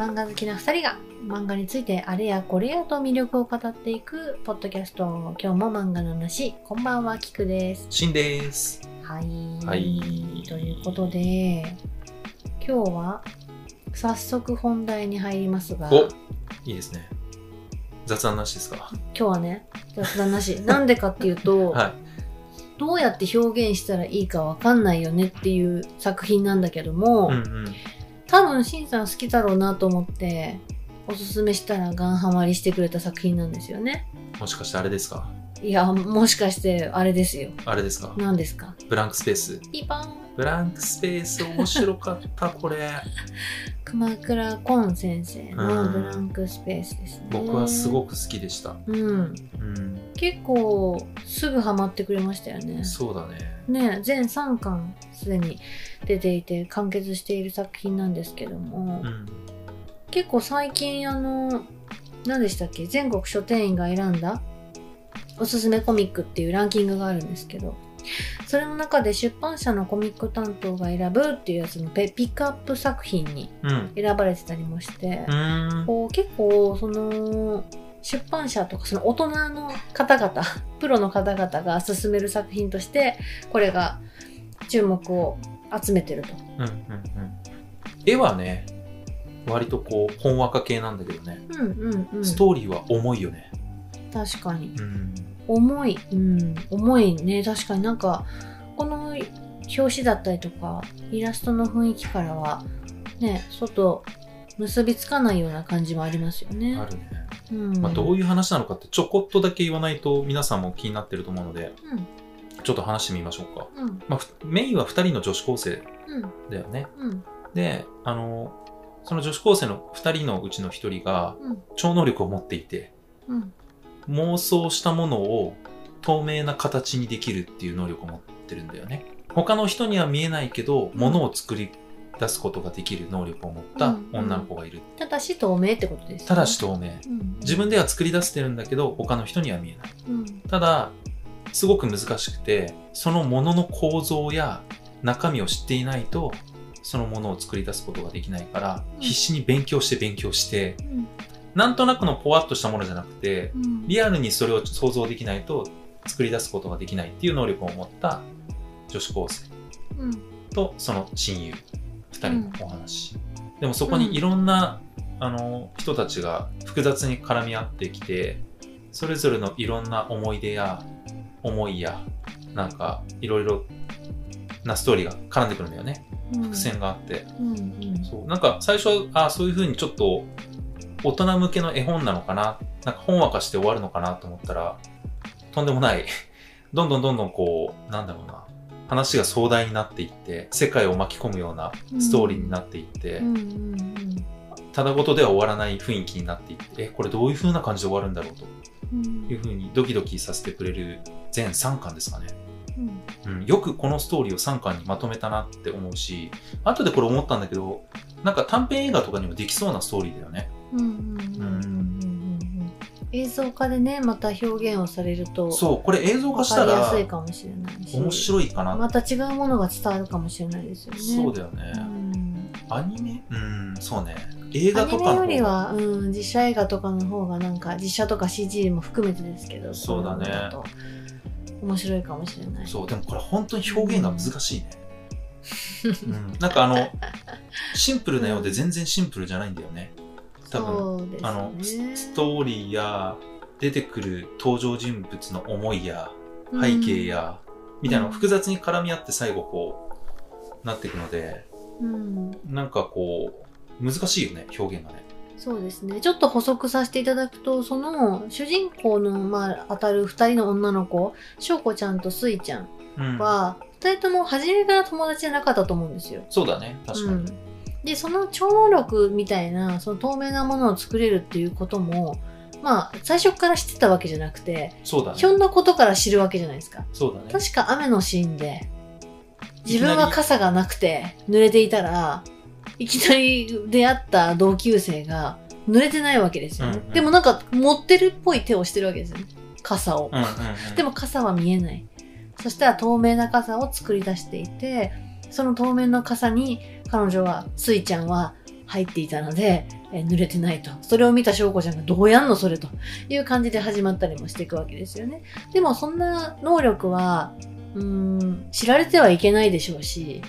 漫画好きな2人が漫画についてあれやこれやと魅力を語っていくポッドキャスト今日も漫画の話こんばんはキクですしんです。はい、はいということで今日は早速本題に入りますがおいいですね。雑談なしですか？今日はね雑談なし なんでかっていうと、はい。どうやって表現したらいいかわかんないよねっていう作品なんだけども、うんうん。多分しんさん好きだろうなと思っておすすめしたらガンハマりしてくれた作品なんですよね。もしかしてあれですか？いやもしかしてあれですよ。あれですか？何ですか？ブランクスペース。ピパン。ブランクスペース面白かった、これ。熊倉コン先生のうん。ブランクスペースですね。僕はすごくく好きでした。うん。うん。結構すぐハマってくれましたよねそうだね。ね全3巻すでに出ていて完結している作品なんですけども、うん。結構最近あの何でしたっけ？全国書店員が選んだおすすめコミックっていうランキングがあるんですけどそれの中で出版社のコミック担当が選ぶっていうやつのペピックアップ作品にうん。選ばれてたりもしてう、ーん。こう結構その出版社とかその大人の方々 プロの方々が進める作品としてこれが注目を集めてると。うんうんうん。絵はね、割とこう、ほんわか系なんだけどね。うんうんうん。ストーリーは重いよね。確かに。うん。重い。うん。重いね。確かになんか、この表紙だったりとか、イラストの雰囲気からは、ね、外、結びつかないような感じもありますよね。あるね。うん。まあ、どういう話なのかってちょこっとだけ言わないと皆さんも気になってると思うので、ちょっと話してみましょうか。うん。うん。まあ、ふメインは2人の女子高生うん。だよね。うん。で、あの、その女子高生の2人のうちの1人がうん。超能力を持っていて、うん。妄想したものを透明な形にできるっていう能力を持ってるんだよね。他の人には見えないけど、物を作り出すことができる能力を持った女の子がいる。ただし透明ってことです、ね。ただし透明。うん、自分では作り出してるんだけど、他の人には見えない。うん。ただ、すごく難しくて、そのものの構造や中身を知っていないと、そのものを作り出すことができないから、うん必死に勉強して勉強して、うん。なんとなくのポワッとしたものじゃなくて、うん。リアルにそれを想像できないと作り出すことができないっていう能力を持った女子高生うん。とその親友二人のお話、でもそこにいろんな、あの人たちが複雑に絡み合ってきてそれぞれのいろんな思い出や思いやなんかいろいろなストーリーが絡んでくるんだよね。うん。伏線があって、うん。うん。そう。なんか最初はあそういう風にちょっと大人向けの絵本なのかな。なんかほんわかして終わるのかなと思ったらとんでもない。どんどんどんどんこうなんだろうな話が壮大になっていって世界を巻き込むようなストーリーになっていって、うん。うん。ただごとでは終わらない雰囲気になっていってえこれどういう風な感じで終わるんだろうとうん。いう風にドキドキさせてくれる全3巻ですかね、うん。うん、よくこのストーリーを3巻にまとめたなって思うし後でこれ思ったんだけどなんか短編映画とかにもできそうなストーリーだよねうんうんうんうんうんうん映像化でねまた表現をされるとそう、これ映像化分したかりやらすいかもしれないし面白いかな。また違うものが伝わるかもしれないですよねそうだよね。うんアニメ？うん、そうね。映画アニメとかよりは、うん、実写映画とかの方がなんか実写とか CG も含めてですけどそうだね面白いかもしれないそう、でもこれ本当に表現が難しいね。うん、なんかあの、シンプルなようで全然シンプルじゃないんだよね。多分、ねあの、スストーリーや出てくる登場人物の思いや背景や、みたいなのが複雑に絡み合って最後こう、なっていくので、うん、なんかこう、難しいよね、表現がね。そうですね。ちょっと補足させていただくと、その主人公の、まあ、当たる二人の女の子、翔子ちゃんとすいちゃんうん。は、二人とも初めから友達じゃなかったと思うんですよ。そうだね、確かに。うん、で、その超能力みたいな、その透明なものを作れるっていうことも、まあ、最初から知ってたわけじゃなくて、そうだねひ。ょんなことから知るわけじゃないですか。そうだね。確か雨のシーンで、自分は傘がなくて濡れていたら、いきなり出会った同級生が濡れてないわけですよね。うんうんでもなんか持ってるっぽい手をしてるわけですよね。傘を。うんうんうん、でも傘は見えない。そしたら透明な傘を作り出していて、その透明な傘に彼女は、スイちゃんは入っていたので、え濡れてないと。それを見た翔子ちゃんがどうやんのそれという感じで始まったりもしていくわけですよね。でもそんな能力は、うーん、知られてはいけないでしょうし、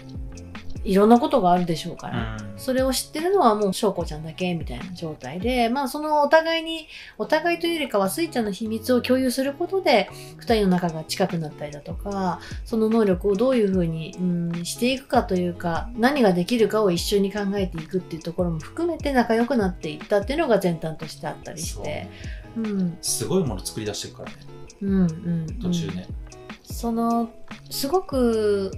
いろんなことがあるでしょうから。うん。それを知ってるのはもう翔子ちゃんだけみたいな状態で、まあそのお互いに、お互いというよりかはスイちゃんの秘密を共有することで、二人の仲が近くなったりだとか、その能力をどういうふうに、うん、していくかというか、何ができるかを一緒に考えていくっていうところも含めて仲良くなっていったっていうのが前端としてあったりして、うん、すごいもの作り出してるからね。うん、うん。途中ね、その、すごく、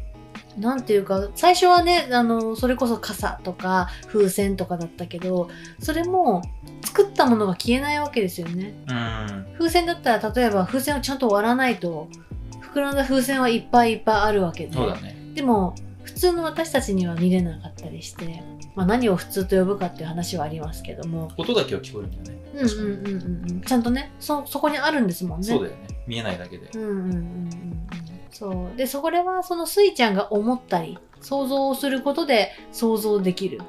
なんていうか、最初はね、あの、それこそ傘とか風船とかだったけど、それも作ったものが消えないわけですよね。うん風船だったら、例えば風船をちゃんと割らないと、膨らんだ風船はいっぱいいっぱいあるわけで。そうだねでも、普通の私たちには見れなかったりして、まあ何を普通と呼ぶかっていう話はありますけども、音だけは聞こえるんだよねうんうんうんうんうん。ちゃんとね、そ、そこにあるんですもんね。そうだよね見えないだけで、うんうんうんうんうんそう。で、そこではそのスイちゃんが思ったり、想像をすることで想像できる。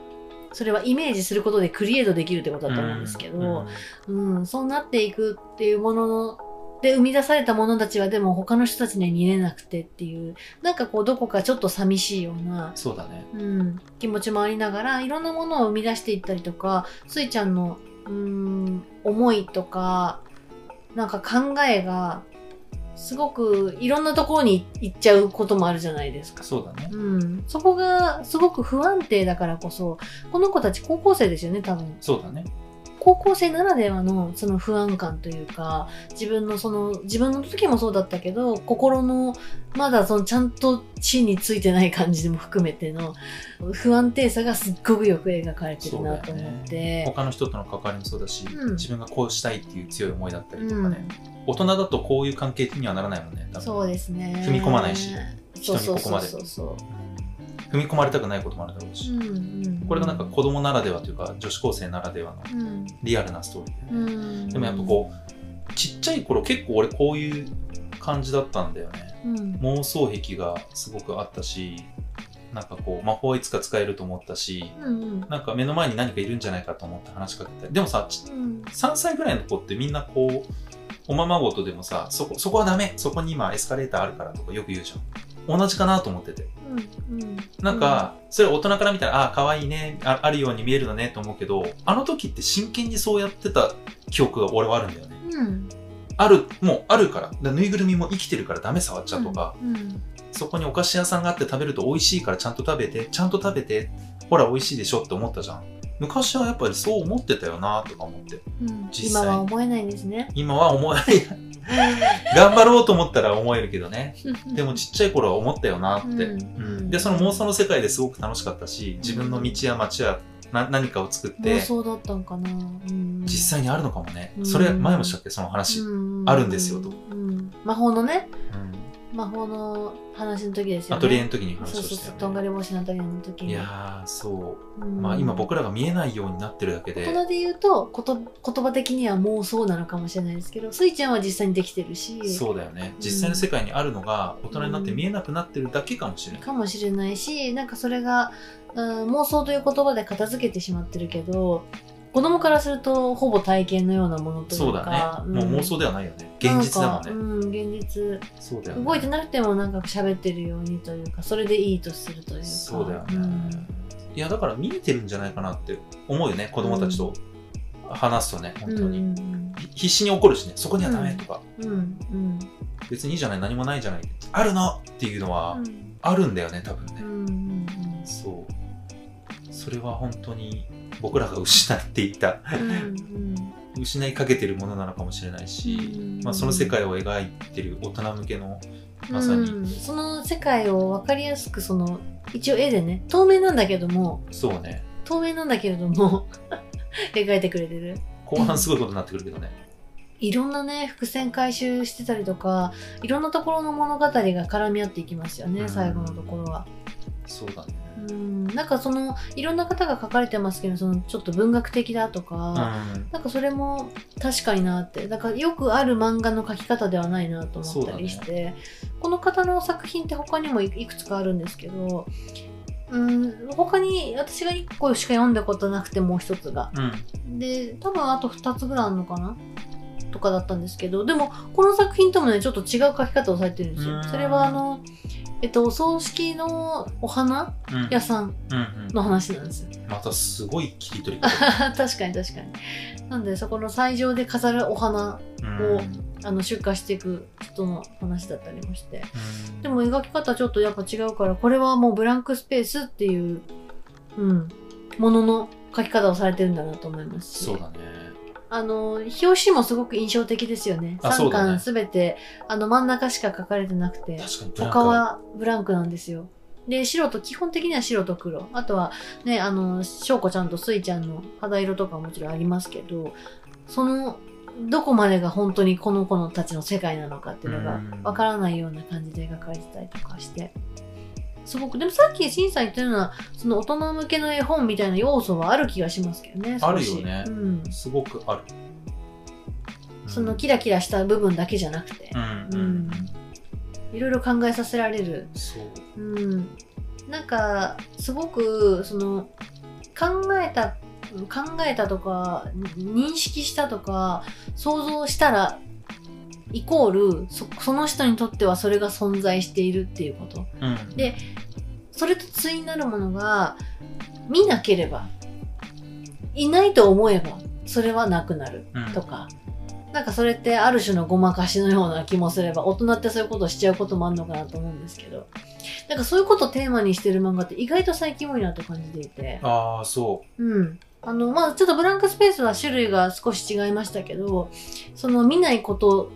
それはイメージすることでクリエイトできるってことだと思うんですけど、うん、そうなっていくっていうものの、で生み出されたものたちはでも他の人たちには見れなくてっていう、なんかこうどこかちょっと寂しいような、そうだね。うん、気持ちもありながら、いろんなものを生み出していったりとか、スイちゃんの、うん、思いとか、なんか考えが、すごくいろんなところに行っちゃうこともあるじゃないですか。そうだねうん。そこがすごく不安定だからこそ、この子たち高校生ですよね、多分。そうだね高校生ならではのその不安感というか、自分のその、自分の時もそうだったけど、心の、まだそのちゃんと地についてない感じも含めての不安定さがすっごくよく描かれてるなと思って。他の人との関わりもそうだし、うん。自分がこうしたいっていう強い思いだったりとかね、大人だとこういう関係にはならないもんね。そうですね。踏み込まないし。そうそうそう人にここまでそうそう。踏み込まれたくないこともあるだろうし、これがなんか子供ならではというか女子高生ならではのうん。リアルなストーリーで。ね、うん。でもやっぱこうちっちゃい頃結構俺こういう感じだったんだよね。うん。妄想癖がすごくあったしなんかこう魔法はいつか使えると思ったしうんうん。なんか目の前に何かいるんじゃないかと思って話しかけたり。でもさちうん。3歳ぐらいの子ってみんなこうおままごとでもさそこそこはダメ。そこに今エスカレーターあるからとかよく言うじゃん同じかなと思っててうんうんなんか、それ大人から見たら、ああ、可愛いねあ、あるように見えるのねと思うけど、あの時って真剣にそうやってた記憶が俺はあるんだよね。うんある、もうあるから。だからぬいぐるみも生きてるからダメ触っちゃうとか、うんそこにお菓子屋さんがあって食べると美味しいからちゃんと食べて、ちゃんと食べて、ほら美味しいでしょって思ったじゃん。昔はやっぱりそう思ってたよなとか思って。うん実際今は思えないんですね。今は思えない。頑張ろうと思ったら思えるけどね。でもちっちゃい頃は思ったよなって。うんうんで、その妄想の世界ですごく楽しかったし、自分の道や街やな何かを作って、妄想だったんかな。うん実際にあるのかもね。うんそれ前もしたっけ？その話。うんあるんですよとうん魔法のね、うん魔法の話の時ですよね。アトリエの時に話そうそうそう、をしたよね。とんがり星のアトリエの時に。いやー、そう。うんまあ今僕らが見えないようになってるだけで、大人で言うとこと言葉的には妄想なのかもしれないですけどスイちゃんは実際にできてるしそうだよね。実際の世界にあるのが大人になって見えなくなってるだけかもしれない。かもしれないしなんかそれが、うん、妄想という言葉で片付けてしまってるけど子供からするとほぼ体験のようなものというかそうだね。もう妄想ではないよね。現実だもんね。うん現実そうだよね。動いてなくてもなんか喋ってるようにというかそれでいいとするというかそうだよね。んいや、だから見えてるんじゃないかなって思うよね。子供たちと話すとね、本当に。うんひ必死に怒るしね、そこにはダメとか、うんうん別にいいじゃない、何もないじゃない。あるのっていうのはう、んあるんだよね、多分ね。うんうんそう。それは本当に僕らが失っていた、うんうん。失いかけてるものなのかもしれないし、うん。まあ、その世界を描いてる大人向けの、まさに。うん。その世界を分かりやすくその一応絵でね透明なんだけども。そうね、透明なんだけれども。描いてくれてる。後半すごいことになってくるけどね。いろんなね伏線回収してたりとかいろんなところの物語が絡み合っていきますよね、うん。最後のところは。そうだね。うんなんかそのいろんな方が書かれてますけどそのちょっと文学的だとか、うん。なんかそれも確かになって、なんかよくある漫画の描き方ではないなと思ったりして、この方の作品って他にもいいくつかあるんですけど、うん、他に私が1個しか読んだことなくてもう一つが。うん。で、多分あと2つぐらいあるのかな？とかだったんですけど、でもこの作品ともね、ちょっと違う書き方をされてるんですよ。うんそれはあの、えっと、お葬式のお花うん。屋さんうんうん。の話なんですよ。またすごい切り取り方。確かに確かに。なんで、そこの斎場で飾るお花、うんをあの出荷していく人の話だったりもして。うんでも描き方ちょっとやっぱ違うから、これはもうブランクスペースっていう、うん、ものの書き方をされてるんだなと思いますし。そうだね。あの、表紙もすごく印象的ですよね。3あそうだね巻すべて、あの真ん中しか書かれてなくて、確かにブランク他はブランクなんですよ。で、白と、基本的には白と黒。あとはね、あの、翔子ちゃんとスイちゃんの肌色とかももちろんありますけど、その、どこまでが本当にこの子のたちの世界なのかっていうのがうんわからないような感じで描かれてたりとかして。すごく、でもさっき審査言ったような、その大人向けの絵本みたいな要素はある気がしますけどね。あるよねうん。すごくある。そのキラキラした部分だけじゃなくてう、ん。ううんん。いろいろ考えさせられる。そう。うん。なんか、すごく、その、考えた、考えたとか、認識したとか、想像したら、イコールそ、その人にとってはそれが存在しているっていうこと。うん。でそれと対になるものが、見なければ、いないと思えば、それはなくなる。うんとか、なんかそれってある種のごまかしのような気もすれば、大人ってそういうことをしちゃうこともあるのかなと思うんですけど、なんかそういうことをテーマにしてる漫画って意外と最近多いなと感じていて、ああ、そうん。あの、まあちょっとブランクスペースは種類が少し違いましたけど、その見ないこと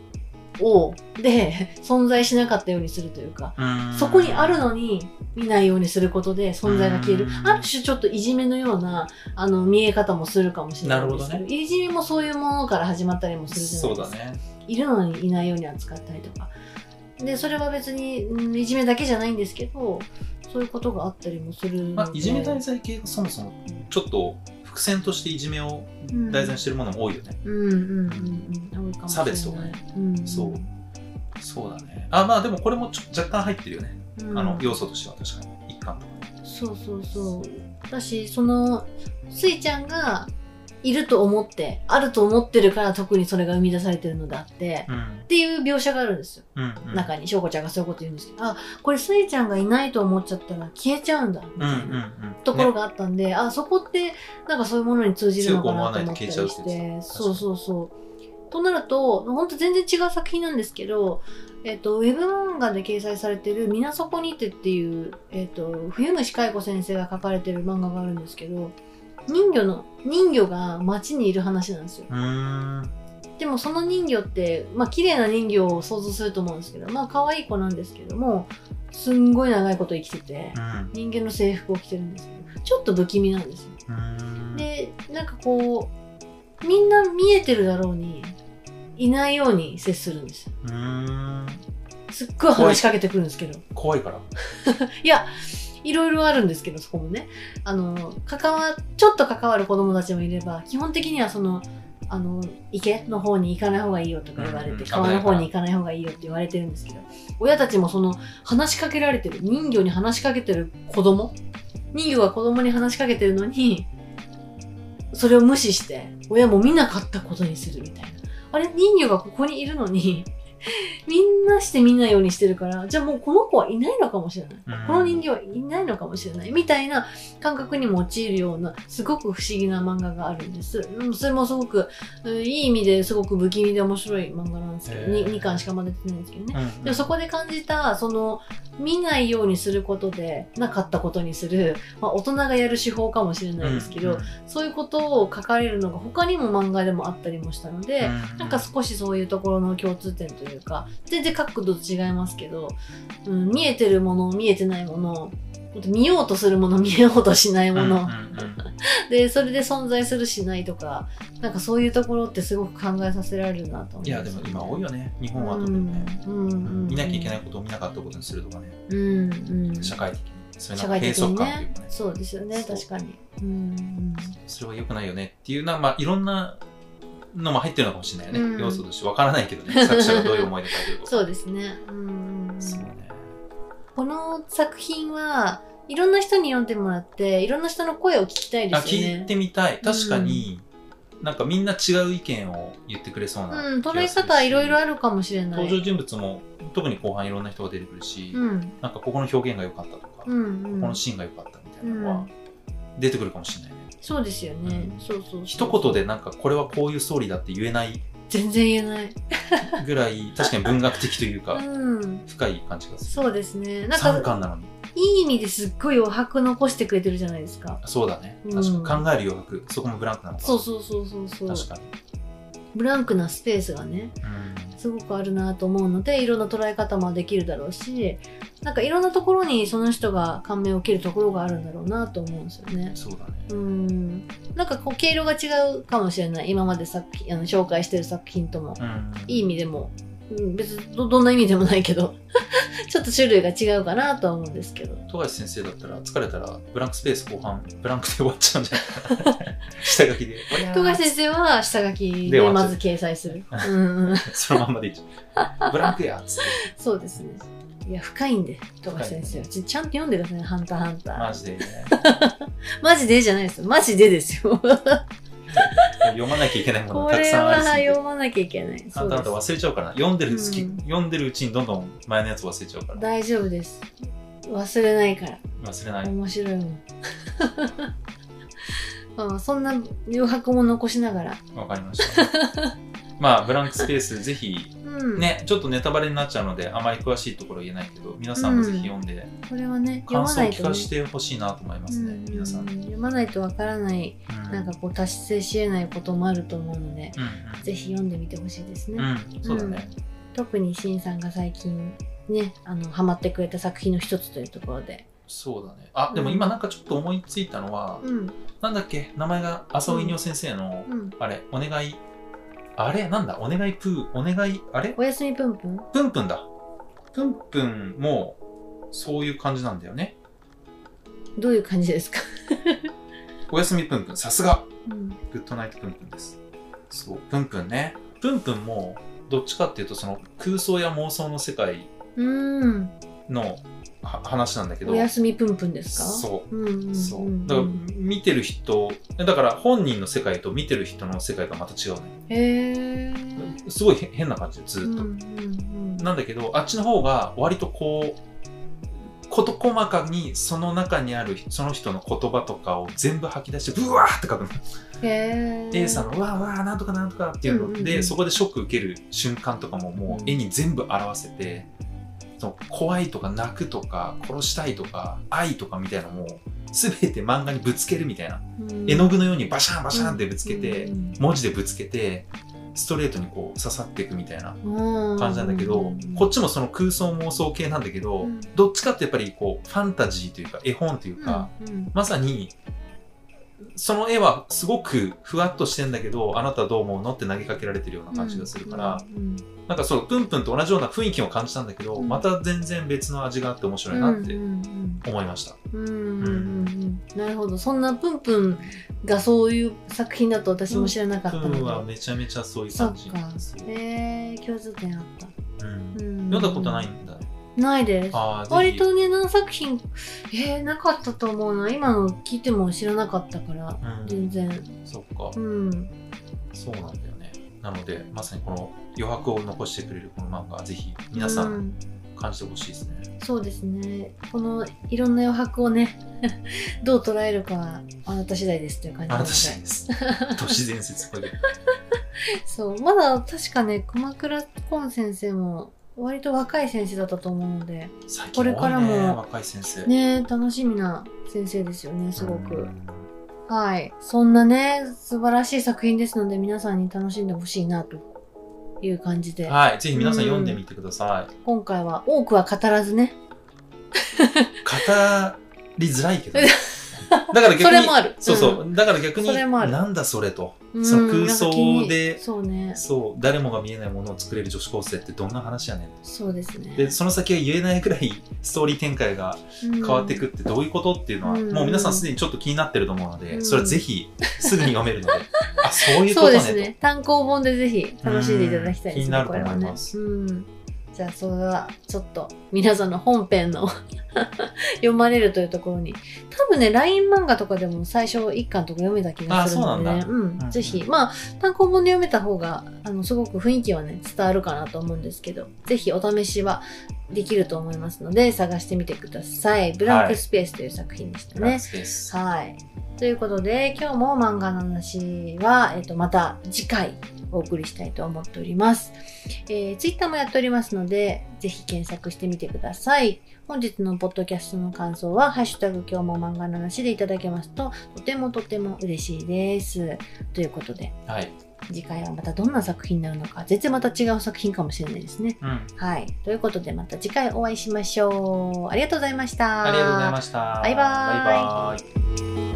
を、で、存在しなかったようにするというか、そこにあるのに見ないようにすることで存在が消えるう。んある種ちょっといじめのようなあの見え方もするかもしれないですけどなるほどいじめもそういうものから始まったりもするじゃないですか。そうだね。いるのにいないように扱ったりとか。で、それは別に、うんいじめだけじゃないんですけど、そういうことがあったりもする。まあ、いじめ題材系がそもそもちょっと伏線としていじめをうん題材にしてるものも多いよね。うんうんうんうん。差別とかね。うん、そうそうだね。あ、まあでもこれもちょ若干入ってるよね。うんあの、要素としては確かに。一貫とかね。そうそうそう。だし、その、スイちゃんがいると思って、あると思ってるから特にそれが生み出されてるのであって、うん。っていう描写があるんですよ。うん、うん。中に、翔子ちゃんがそういうこと言うんですけど、あ、これスイちゃんがいないと思っちゃったら消えちゃうんだ、みうんたいな。うんうん。ところが、があったんで、あ、そこって、なんかそういうものに通じるのかなと思ったりして、そうそうそう。となると、本当全然違う作品なんですけど、えっ、と、ウェブ漫画で掲載されてる、みなそこにてっていう、えっ、と、冬虫海子先生が書かれてる漫画があるんですけど、人魚の、人魚が街にいる話なんですよ。でもその人魚って、まあ綺麗な人魚を想像すると思うんですけど、まあ可愛い子なんですけども、すんごい長いこと生きてて、うん。人間の制服を着てるんですけど、ちょっと不気味なんですよ。で、なんかこう、みんな見えてるだろうに、いないように接するんですよ。すっごい話しかけてくるんですけど。怖いから。いや、いろいろあるんですけど、そこもね。あの、関わ、ちょっと関わる子供たちもいれば、基本的にはその、あの、池の方に行かない方がいいよとか言われて、川の方に行かない方がいいよって言われてるんですけど、親たちもその、話しかけられてる、人魚に話しかけてる子供人魚が子供に話しかけてるのに、それを無視して、親も見なかったことにするみたいな。あれ人魚がここにいるのに、みんなして見ないようにしてるから、じゃあもうこの子はいないのかもしれない。うんこの人形はいないのかもしれないみたいな感覚にも陥るようなすごく不思議な漫画があるんです。うんそれもすごく、うんいい意味ですごく不気味で面白い漫画なんですけど、へー 2, 巻しかまだ出てないんですけどね。うんでもそこで感じた、その、見ないようにすることで、なかったことにする、まあ大人がやる手法かもしれないですけど、うんそういうことを書かれるのが他にも漫画でもあったりもしたので、うんなんか少しそういうところの共通点というか、全然角度と違いますけど、うん、見えてるもの、見えてないもの、見ようとするもの、見ようとしないもの、うんうんうん で、それで存在するしないとか、なんかそういうところってすごく考えさせられるなと思いや、でも今多いよね。日本は特にね。うん見なきゃいけないことを見なかったことにするとかね。うんうん、社会的に。それ社なんか閉塞会的に感というかね。。ねそうですよね、確かに。うんうんそれは良くないよねっていうな、まあいろんなのも入ってるのかもしれないよね。うん要素としてわからないけどね。作者がどういう思いで書いてるか。そうですね。うんうね。この作品は、いろんな人に読んでもらって、いろんな人の声を聞きたいであ、すよね。聞いてみたい。確かに、なんかみんな違う意見を言ってくれそうなうん、捉え方いろいろあるかもしれない。登場人物も、特に後半いろんな人が出てくるし、うん。なんかここの表現が良かったとか、うん、うんこの。シーンが良かったみたいなのは、出てくるかもしれないね。そうですよね。うんそうそう。一言でなんかこれはこういうストーリーだって言えない全然言えない。ぐらい、確かに文学的というか、うん。深い感じがする。そうですね。なん3か、巻なのに。いい意味ですっごい余白残してくれてるじゃないですか。そうだね。うん確かに考える余白、そこもブランクなのか。そうそうそうそうそう。確かに。ブランクなスペースがね、うんすごくあるなと思うので、いろんな捉え方もできるだろうし、なんかいろんなところにその人が感銘を受けるところがあるんだろうなと思うんですよね。そうだね。うん。なんかこう、毛色が違うかもしれない。今まで作品、あの、紹介してる作品とも。うんいい意味でも、うん、別にどどんな意味でもないけど、ちょっと種類が違うかなとは思うんですけど。富樫先生だったら疲れたらブランクスペース後半ブランクで終わっちゃうんじゃないかな下書きで 富樫先生は下書きでまず掲載する。うんうん。そのまんまでいいじゃんブランクやっつってそうですね。いや、深いんで、富樫先生は。ちちゃんと読んでくださいね、ハンターハンター。マジでねマジでじゃないですよ。マジでですよ。読まなきゃいけないものがたくさんあはりすぎて読まなきゃいけない。ハンターハンターそう忘れちゃうからな読んでる好き、うん読んでるうちにどんどん前のやつ忘れちゃうから大丈夫です。忘れないから。忘れない、面白いもん。まあ、そんな余白も残しながら。わかりましたまあブランクスペース ぜひうん。ねちょっとネタバレになっちゃうのであまり詳しいところ言えないけど皆さんもぜひ読んで、これはね、読感想を。聞かせてほしいなと思いますね、うん。皆さん、うん読まないとわからない、なんかこう達成し得ないこともあると思うので、うんぜひ読んでみてほしいですね。そうだね、特にしんさんが最近ね、あの、ハマってくれた作品の一つというところで。そうだね。あでも今なんかちょっと思いついたのは、うん、なんだっけ？名前が浅尾稲夫先生の、うん。あれお願いあれ？なんだ？お願いプーお願いあれ？おやすみぷんぷん？プンプンだ。プンプンもそういう感じなんだよね。どういう感じですか？おやすみプンプンさすが。うん。グッドナイトプンプンです。そうプンプンね。プンプンもどっちかっていうとその空想や妄想の世界うん。のは話なんだけど。おやすみぷんぷんですか？そう。うんうんうん、そう。だから見てる人だから本人の世界と見てる人の世界がまた違うね。へえ。すごいへ変な感じでずっと、うんうんうん、なんだけどあっちの方が割とこう事細かにその中にあるその人の言葉とかを全部吐き出してブワーって書くの、A さんのうわーわーなんとかなんとかっていうので、うんうんうん。そこでショック受ける瞬間とかももう絵に全部表せて、その怖いとか泣くとか殺したいとか愛とかみたいなのも全て漫画にぶつけるみたいな、うん。絵の具のようにバシャンバシャンってぶつけて、うん。文字でぶつけてストレートにこう刺さっていくみたいなうん。感じなんだけど、うんこっちもその空想妄想系なんだけど、うん。どっちかってやっぱりこうファンタジーというか絵本というか、まさにその絵はすごくふわっとしてんだけどあなたはどう思うのって投げかけられてるような感じがするから、うんなんかそうプンプンと同じような雰囲気を感じたんだけど、うん。また全然別の味があって面白いなって思いました、なるほど。そんなプンプンがそういう作品だと私も知らなかったプンはのでめちゃめちゃそういう感じ。そえー、共通点あった、うん。うん。読んだことないんだないです。割とね何作品えー、なかったと思うな。今の聞いても知らなかったからうん。全然。そっか。うん。そうなんだよね。なのでまさにこの余白を残してくれるこの漫画ぜひ皆さうん。感じてほしいですね、そうですね。このいろんな余白をね どう捉えるかはあなた次第ですという感じあなた次第です。都市伝説っぽいけど。そう。まだ確かね熊倉コン先生も割と若い先生だったと思うので最近これからも若い先生。ね楽しみな先生ですよねすごく、うん。はい。そんなね素晴らしい作品ですので皆さんに楽しんでほしいなという感じで。はい。ぜひ皆さん読んでみてください、今回は多くは語らずね。語りづらいけどね、だから逆にそれもある。そうそう、だから逆になんだそれと、うんその空想でそうね。そう誰もが見えないものを作れる女子高生ってどんな話やねん。そうですね。でその先が言えないくらいストーリー展開が変わっていくってどういうことっていうのは、うん。もう皆さんすでにちょっと気になってると思うので、うん。それはぜひすぐに読めるので。あそういうこそうと。ねですね。単行本でぜひ楽しんでいただきたいですねうん。気になると思います。うんじゃあそれはちょっと皆さんの本編の 読まれるというところに。多分ね LINE 漫画とかでも最初一巻とか読めた気がするので。ねうなんぜひ。まあ単行本で読めた方があのすごく雰囲気はね伝わるかなと思うんですけど。ぜひお試しはできると思いますので探してみてください。ブランクスペースという作品でしたね、フランスです。はい。ということで、今日も漫画の話は、えっ、と、また次回お送りしたいと思っております。えー、ツイッターもやっておりますので、ぜひ検索してみてください。本日のポッドキャストの感想は、ハッシュタグ今日も漫画の話でいただけますと、とてもとても嬉しいです。ということで、はい。次回はまたどんな作品になるのか、全然また違う作品かもしれないですね。うん。はい。ということで、また次回お会いしましょう。ありがとうございました。ありがとうございました。バイバーイバイバーイ